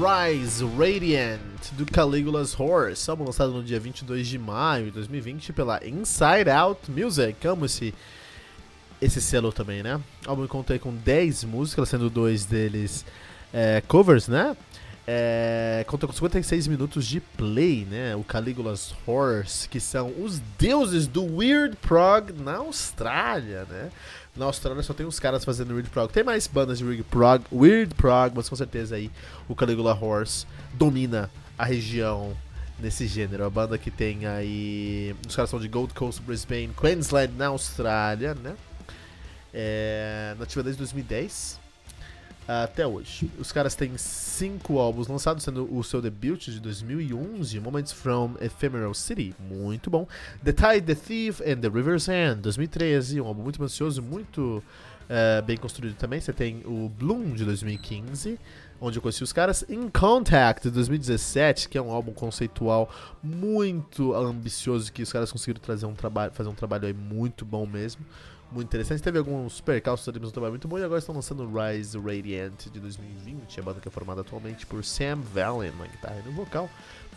Rise Radiant do Caligula's Horse, álbum lançado no dia 22 de maio de 2020 pela Inside Out Music. Amo esse, esse selo também, né? O álbum contei com 10 músicas, sendo dois deles é, covers, né? É, conta com 56 minutos de play, né? O Caligula's Horse, que são os deuses do Weird Prog na Austrália, né? Na Austrália só tem uns caras fazendo Weird Prog. Tem mais bandas de Weird Prog, Weird Prog, mas com certeza aí o Caligula Horse domina a região nesse gênero. A banda que tem aí. Os caras são de Gold Coast, Brisbane, Queensland, na Austrália, né? É, nativa desde 2010 até hoje. Os caras têm cinco álbuns lançados, sendo o seu debut de 2011, Moments from Ephemeral City, muito bom. The Tide, The Thief and The River's End, 2013, um álbum muito ambicioso, muito uh, bem construído também. Você tem o Bloom, de 2015, onde eu conheci os caras. In Contact, de 2017, que é um álbum conceitual muito ambicioso, que os caras conseguiram trazer um trabalho, fazer um trabalho aí muito bom mesmo muito interessante. Teve alguns percalços ali, mas um trabalho muito bom. E agora estão lançando Rise Radiant de 2020, a banda que é formada atualmente por Sam Valen na guitarra e no vocal.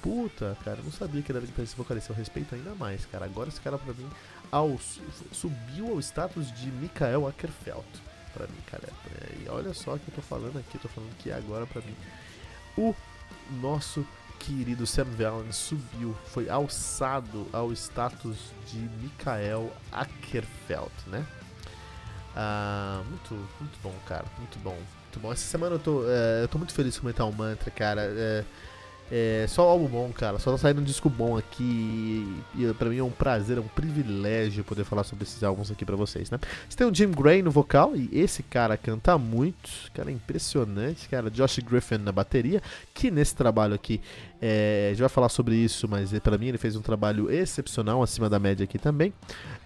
Puta, cara, não sabia que ele era guitarrista vocalista. Eu respeito ainda mais, cara. Agora esse cara, pra mim, ao, subiu ao status de Mikael Ackerfeld. Pra mim, cara. E olha só que eu tô falando aqui, eu tô falando que agora, pra mim, o nosso querido Sam Valen subiu, foi alçado ao status de Mikael Ackerfeld, né? Ah, muito, muito bom, cara, muito bom, muito bom. Essa semana eu tô, é, eu tô muito feliz com o Metal Mantra, cara. É, é, só álbum bom, cara. Só tá saindo um disco bom aqui. E, pra mim é um prazer, é um privilégio poder falar sobre esses álbuns aqui pra vocês, né? Você tem o Jim Gray no vocal, e esse cara canta muito. Cara, é impressionante, cara. Josh Griffin na bateria, que nesse trabalho aqui, é, a gente vai falar sobre isso, mas é, pra mim ele fez um trabalho excepcional, acima da média aqui também.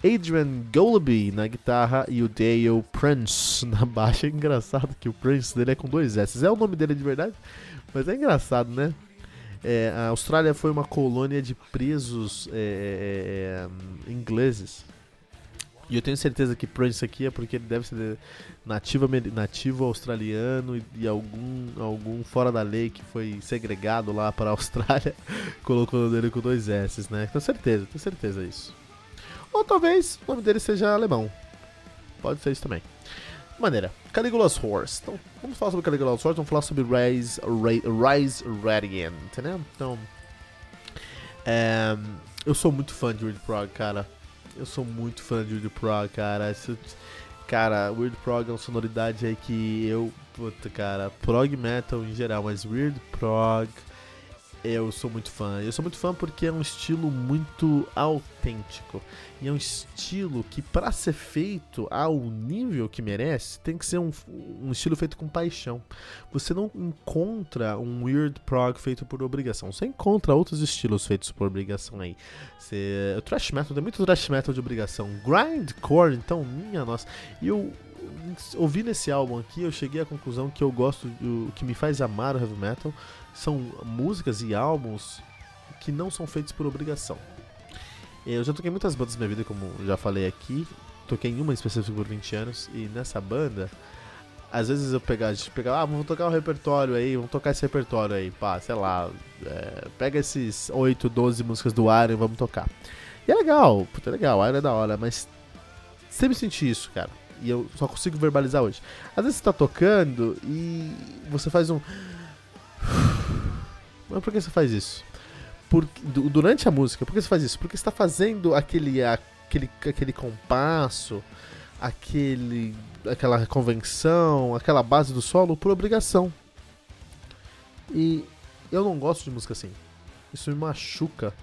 Adrian Golaby na guitarra e o Dale Prince na baixa. É engraçado que o Prince dele é com dois S. É o nome dele de verdade? Mas é engraçado, né? É, a Austrália foi uma colônia de presos é, é, é, ingleses. E eu tenho certeza que Prince aqui é porque ele deve ser nativo, nativo australiano e, e algum, algum fora da lei que foi segregado lá para a Austrália, colocou o nome dele com dois S, né? Tenho certeza, tenho certeza disso. Ou talvez o nome dele seja alemão. Pode ser isso também maneira, Caligula's Horse. Então, vamos falar sobre Caligula's Horse, vamos falar sobre Rise, Rise Radiant, né? Então, é, eu sou muito fã de Weird Prog, cara. Eu sou muito fã de Weird Prog, cara. Cara, Weird Prog é uma sonoridade aí que eu, puta, cara, prog metal em geral, mas Weird Prog eu sou muito fã. Eu sou muito fã porque é um estilo muito autêntico. E é um estilo que, para ser feito ao nível que merece, tem que ser um, um estilo feito com paixão. Você não encontra um weird prog feito por obrigação. Você encontra outros estilos feitos por obrigação aí. Você, o thrash metal tem muito thrash metal de obrigação. Grindcore, então, minha nossa. E eu ouvindo esse álbum aqui, eu cheguei à conclusão que eu gosto, o que me faz amar o heavy metal são músicas e álbuns que não são feitos por obrigação. Eu já toquei muitas bandas na minha vida, como já falei aqui. Toquei em uma específica por 20 anos. E nessa banda, às vezes eu pegava, a gente pegava, ah, vamos tocar o um repertório aí, vamos tocar esse repertório aí, pá, sei lá. É, pega esses 8, 12 músicas do Iron e vamos tocar. E é legal, puta, é legal, Iron é da hora, mas sempre senti isso, cara. E eu só consigo verbalizar hoje. Às vezes você tá tocando e você faz um. Mas por que você faz isso? Por, durante a música, por que você faz isso? Porque você está fazendo aquele, aquele, aquele compasso, aquele, aquela convenção, aquela base do solo por obrigação. E eu não gosto de música assim. Isso me machuca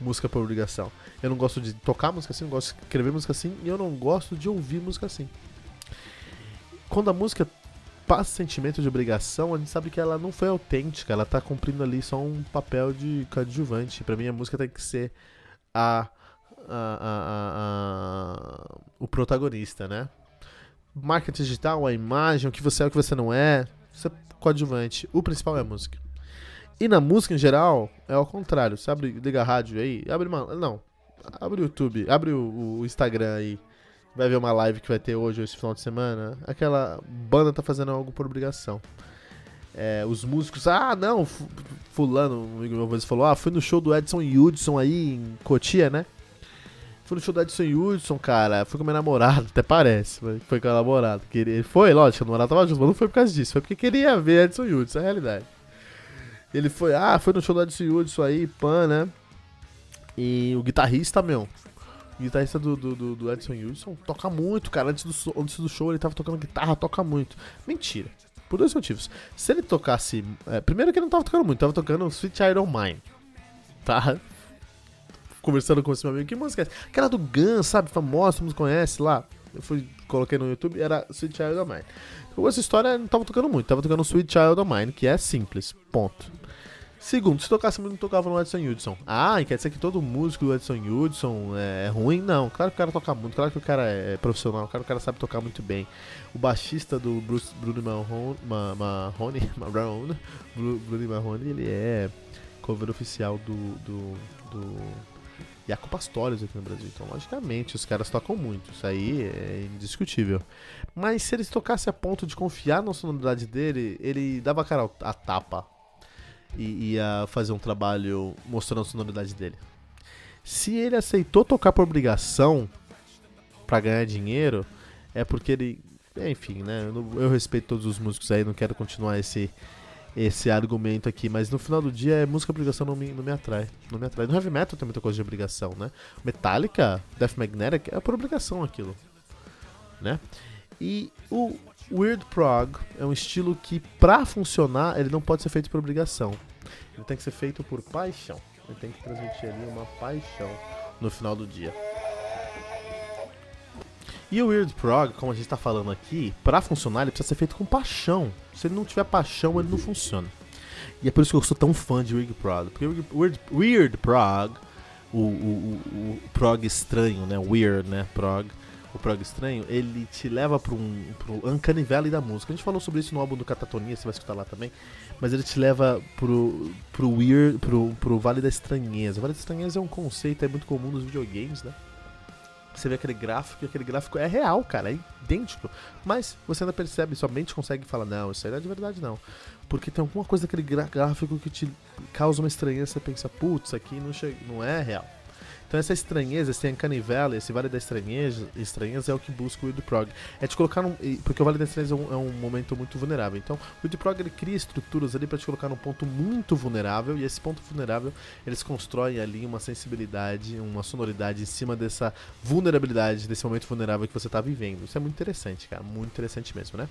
música por obrigação. Eu não gosto de tocar música assim, eu gosto de escrever música assim, e eu não gosto de ouvir música assim. Quando a música passa sentimento de obrigação, a gente sabe que ela não foi autêntica, ela tá cumprindo ali só um papel de coadjuvante. Para mim a música tem que ser a, a, a, a, o protagonista, né? Marketing digital, a imagem, o que você é, o que você não é, isso é coadjuvante. O principal é a música. E na música em geral, é ao contrário. Você abre, liga a rádio aí, abre uma. Não. Abre o YouTube, abre o, o Instagram aí. Vai ver uma live que vai ter hoje, esse final de semana. Aquela banda tá fazendo algo por obrigação. É, os músicos, ah, não, fulano, um amigo meu falou, ah, fui no show do Edson Hudson aí em Cotia, né? Fui no show do Edson Hudson, cara, fui com minha namorada, até parece, foi com a namorada. Ele foi, lógico, a namorada tava junto, mas não foi por causa disso, foi porque queria ver Edson Hudson, é a realidade. Ele foi, ah, foi no show do Edson Hudson aí, pan, né? E o guitarrista, meu, o guitarrista do, do, do, do Edson Hudson toca muito, cara. Antes do, antes do show ele tava tocando guitarra, toca muito. Mentira. Por dois motivos. Se ele tocasse. É, primeiro que ele não tava tocando muito, tava tocando Sweet Iron Mine. Tá? Conversando com esse meu amigo. Que música é essa? Aquela do Guns, sabe? Famosa, todo mundo conhece lá. Eu fui, coloquei no YouTube, era Sweet Child of Mine. Com essa história não tava tocando muito, tava tocando Sweet Child of Mine, que é simples. Ponto. Segundo, se tocasse muito, não tocava no Edson Hudson. Ah, e quer dizer que todo músico do Edson Hudson é ruim? Não, claro que o cara toca muito, claro que o cara é profissional, claro que o cara sabe tocar muito bem. O baixista do Bruce, Bruno Marrone, Ma, Marrone, Marrone, Bruno Marrone, ele é cover oficial do, do, do Jaco Pastores aqui no Brasil. Então, logicamente, os caras tocam muito, isso aí é indiscutível. Mas se eles tocassem a ponto de confiar na sonoridade dele, ele dava a cara a tapa e ia fazer um trabalho mostrando a sonoridade dele. Se ele aceitou tocar por obrigação para ganhar dinheiro, é porque ele. Enfim, né? Eu, eu respeito todos os músicos aí, não quero continuar esse, esse argumento aqui, mas no final do dia, música obrigação não me, não me atrai. Não me atrai. No heavy metal tem muita coisa de obrigação, né? Metallica, Death Magnetic, é por obrigação aquilo. Né? E o Weird Prog é um estilo que, pra funcionar, ele não pode ser feito por obrigação. Ele tem que ser feito por paixão. Ele tem que transmitir ali uma paixão no final do dia. E o Weird Prog, como a gente está falando aqui, para funcionar ele precisa ser feito com paixão. Se ele não tiver paixão, ele não funciona. E é por isso que eu sou tão fã de Weird Prog. Porque Weird, Weird Prog, o, o, o, o prog estranho, né? Weird, né? Prog o prog estranho, ele te leva para um pro uncanny valley da música. A gente falou sobre isso no álbum do Catatonia, você vai escutar lá também. Mas ele te leva pro, pro weird, pro, pro vale da estranheza. O vale da estranheza é um conceito é muito comum nos videogames, né? Você vê aquele gráfico e aquele gráfico é real, cara, é idêntico. Mas você ainda percebe, sua mente consegue falar, não, isso aí não é de verdade não. Porque tem alguma coisa daquele gráfico que te causa uma estranheza, você pensa, putz, aqui não, não é real. Então essa estranheza, esse Uncanny esse Vale da Estranheza, estranheza é o que busca o Wild Prog. É te colocar num, Porque o Vale da Estranheza é um, é um momento muito vulnerável. Então o Wild Prog ele cria estruturas ali para te colocar num ponto muito vulnerável e esse ponto vulnerável eles constroem ali uma sensibilidade, uma sonoridade em cima dessa vulnerabilidade, desse momento vulnerável que você está vivendo. Isso é muito interessante, cara. Muito interessante mesmo, né?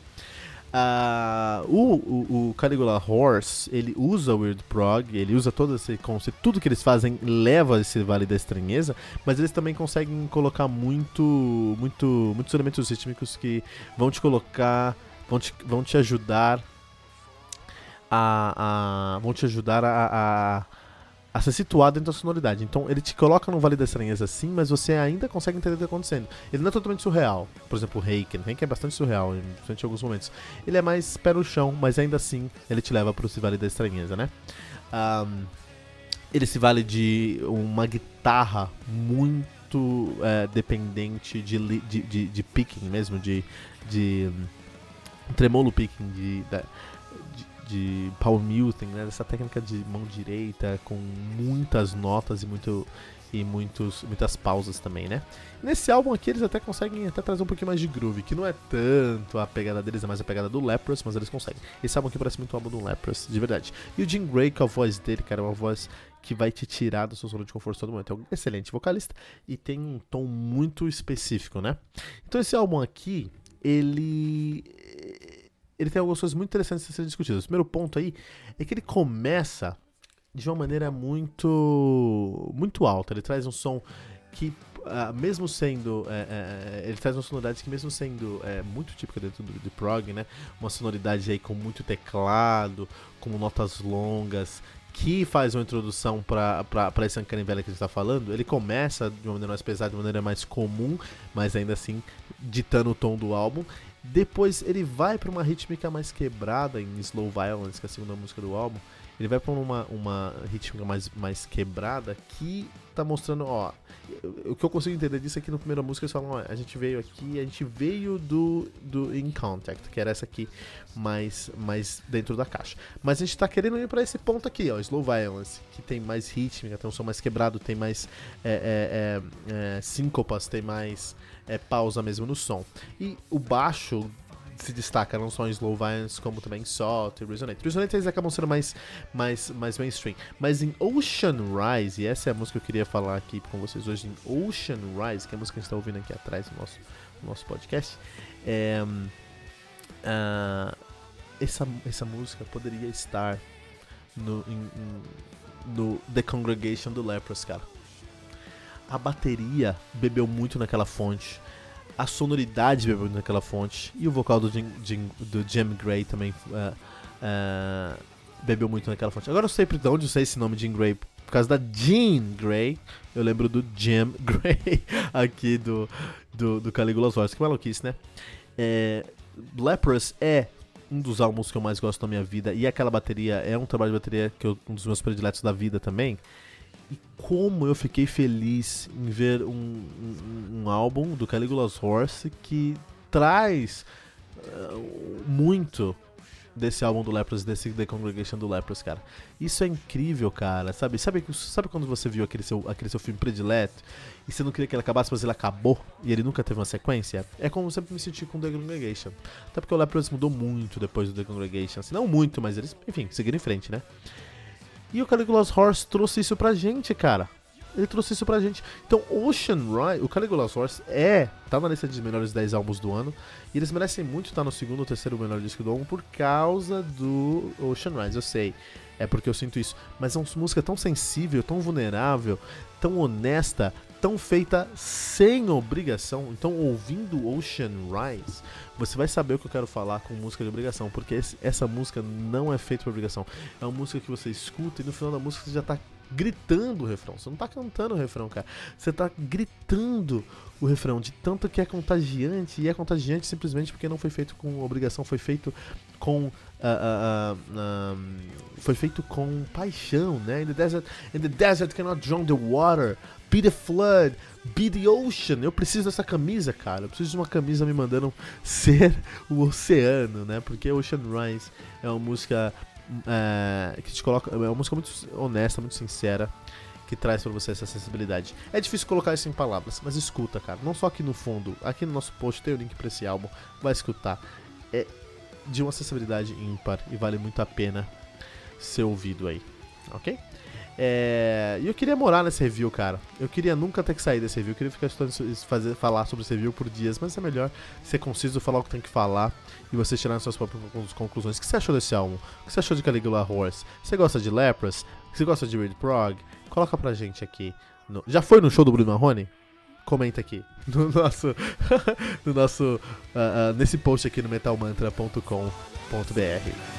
Uh, o, o, Caligula Horse, ele usa o Weird Prog, ele usa todo esse conceito, tudo que eles fazem leva esse Vale da Estranheza, mas eles também conseguem colocar muito, muito, muitos elementos rítmicos que vão te colocar, vão te, vão te ajudar a, a vão te ajudar a, a a ser situado dentro da sonoridade. Então ele te coloca no Vale da Estranheza sim, mas você ainda consegue entender o que está acontecendo. Ele não é totalmente surreal. Por exemplo, o Reiken. Reiken é bastante surreal, em alguns momentos. Ele é mais pé no chão, mas ainda assim ele te leva para o Vale da Estranheza, né? Um, ele se vale de uma guitarra muito é, dependente de, de, de, de, picking mesmo, de, de um tremolo picking, de, de de Paul Milton, né? Dessa técnica de mão direita com muitas notas e muito e muitos, muitas pausas também, né? Nesse álbum aqui eles até conseguem até trazer um pouquinho mais de groove, que não é tanto a pegada deles, é mais a pegada do Leprous, mas eles conseguem. Esse álbum aqui parece muito o álbum do Leprous, de verdade. E o Jim Gray, com a voz dele, cara, é uma voz que vai te tirar do seu zona de conforto todo momento. É um excelente vocalista e tem um tom muito específico, né? Então esse álbum aqui, ele ele tem algumas coisas muito interessantes a serem discutidas. O primeiro ponto aí é que ele começa de uma maneira muito muito alta. Ele traz um som que uh, mesmo sendo. É, é, ele traz uma sonoridade que, mesmo sendo é, muito típica dentro do, do prog, né? Uma sonoridade aí com muito teclado, com notas longas, que faz uma introdução para esse Uncanny Valley que a gente está falando, ele começa de uma maneira mais pesada, de uma maneira mais comum, mas ainda assim ditando o tom do álbum. Depois ele vai para uma rítmica mais quebrada em Slow Violence, que é a segunda música do álbum. Ele vai para uma, uma rítmica mais, mais quebrada que tá mostrando, ó. O que eu consigo entender disso é que no primeira música eles falam, ó, a gente veio aqui, a gente veio do, do In Contact, que era essa aqui mais, mais dentro da caixa. Mas a gente tá querendo ir para esse ponto aqui, ó, Slow Violence, que tem mais rítmica, tem um som mais quebrado, tem mais é, é, é, é síncopas, tem mais é, pausa mesmo no som. E o baixo se destaca não só em Slow Violence, como também em Salt e Resonate. Resonate eles acabam sendo mais, mais, mais mainstream. Mas em Ocean Rise, e essa é a música que eu queria falar aqui com vocês hoje, em Ocean Rise, que é a música que a gente está ouvindo aqui atrás do nosso, do nosso podcast, é, uh, essa, essa música poderia estar no, in, no The Congregation do Lepros, cara. A bateria bebeu muito naquela fonte a sonoridade bebeu naquela fonte e o vocal do Jim, Jim, do Jim Gray também uh, uh, bebeu muito naquela fonte. Agora eu sei de onde eu sei esse nome Jim Gray. Por causa da Jean Grey, eu lembro do Jim Gray aqui do, do, do Caligula's Horse. Que maluquice, né? É, Leprous é um dos álbuns que eu mais gosto da minha vida e aquela bateria é um trabalho de bateria que eu, um dos meus prediletos da vida também. E como eu fiquei feliz em ver um, um, um álbum do Caligula's Horse que traz uh, muito desse álbum do Lepros, desse The Congregation do Lepros, cara. Isso é incrível, cara. Sabe, sabe, sabe quando você viu aquele seu, aquele seu filme predileto e você não queria que ele acabasse, mas ele acabou e ele nunca teve uma sequência? É como eu sempre me senti com The Congregation. Até porque o Lepros mudou muito depois do The Congregation. Assim, não muito, mas eles, enfim, seguiram em frente, né? E o Caligula's Horse trouxe isso pra gente, cara. Ele trouxe isso pra gente. Então, Ocean Rise, o Caligula's Horse é, tá na lista de melhores 10 álbuns do ano. E eles merecem muito estar no segundo ou terceiro melhor disco do ano por causa do Ocean Rise, eu sei. É porque eu sinto isso. Mas é uma música tão sensível, tão vulnerável, tão honesta, tão feita sem obrigação. Então, ouvindo Ocean Rise, você vai saber o que eu quero falar com música de obrigação, porque esse, essa música não é feita por obrigação. É uma música que você escuta e no final da música você já tá gritando o refrão. Você não tá cantando o refrão, cara. Você tá gritando o refrão de tanto que é contagiante e é contagiante simplesmente porque não foi feito com obrigação, foi feito com uh, uh, uh, foi feito com paixão, né? In the desert, in the desert cannot drown the water. Be the flood, be the ocean. Eu preciso dessa camisa, cara. Eu preciso de uma camisa me mandando ser o oceano, né? Porque Ocean Rise é uma música é, que te coloca. É uma música muito honesta, muito sincera. Que traz para você essa sensibilidade. É difícil colocar isso em palavras, mas escuta, cara. Não só aqui no fundo, aqui no nosso post tem o link para esse álbum. Vai escutar. É de uma sensibilidade ímpar e vale muito a pena ser ouvido aí, ok? É, e eu queria morar nesse review, cara. Eu queria nunca ter que sair desse review. Eu queria ficar estudando, fazer, falar sobre esse review por dias, mas é melhor ser conciso, falar o que tem que falar e você tirar as suas próprias conclusões. O que você achou desse álbum? O que você achou de Caligula Horse? Você gosta de Lepras? Você gosta de Read Prog? Coloca pra gente aqui. No... Já foi no show do Bruno Marrone? Comenta aqui no nosso, no nosso uh, uh, nesse post aqui no metalmantra.com.br.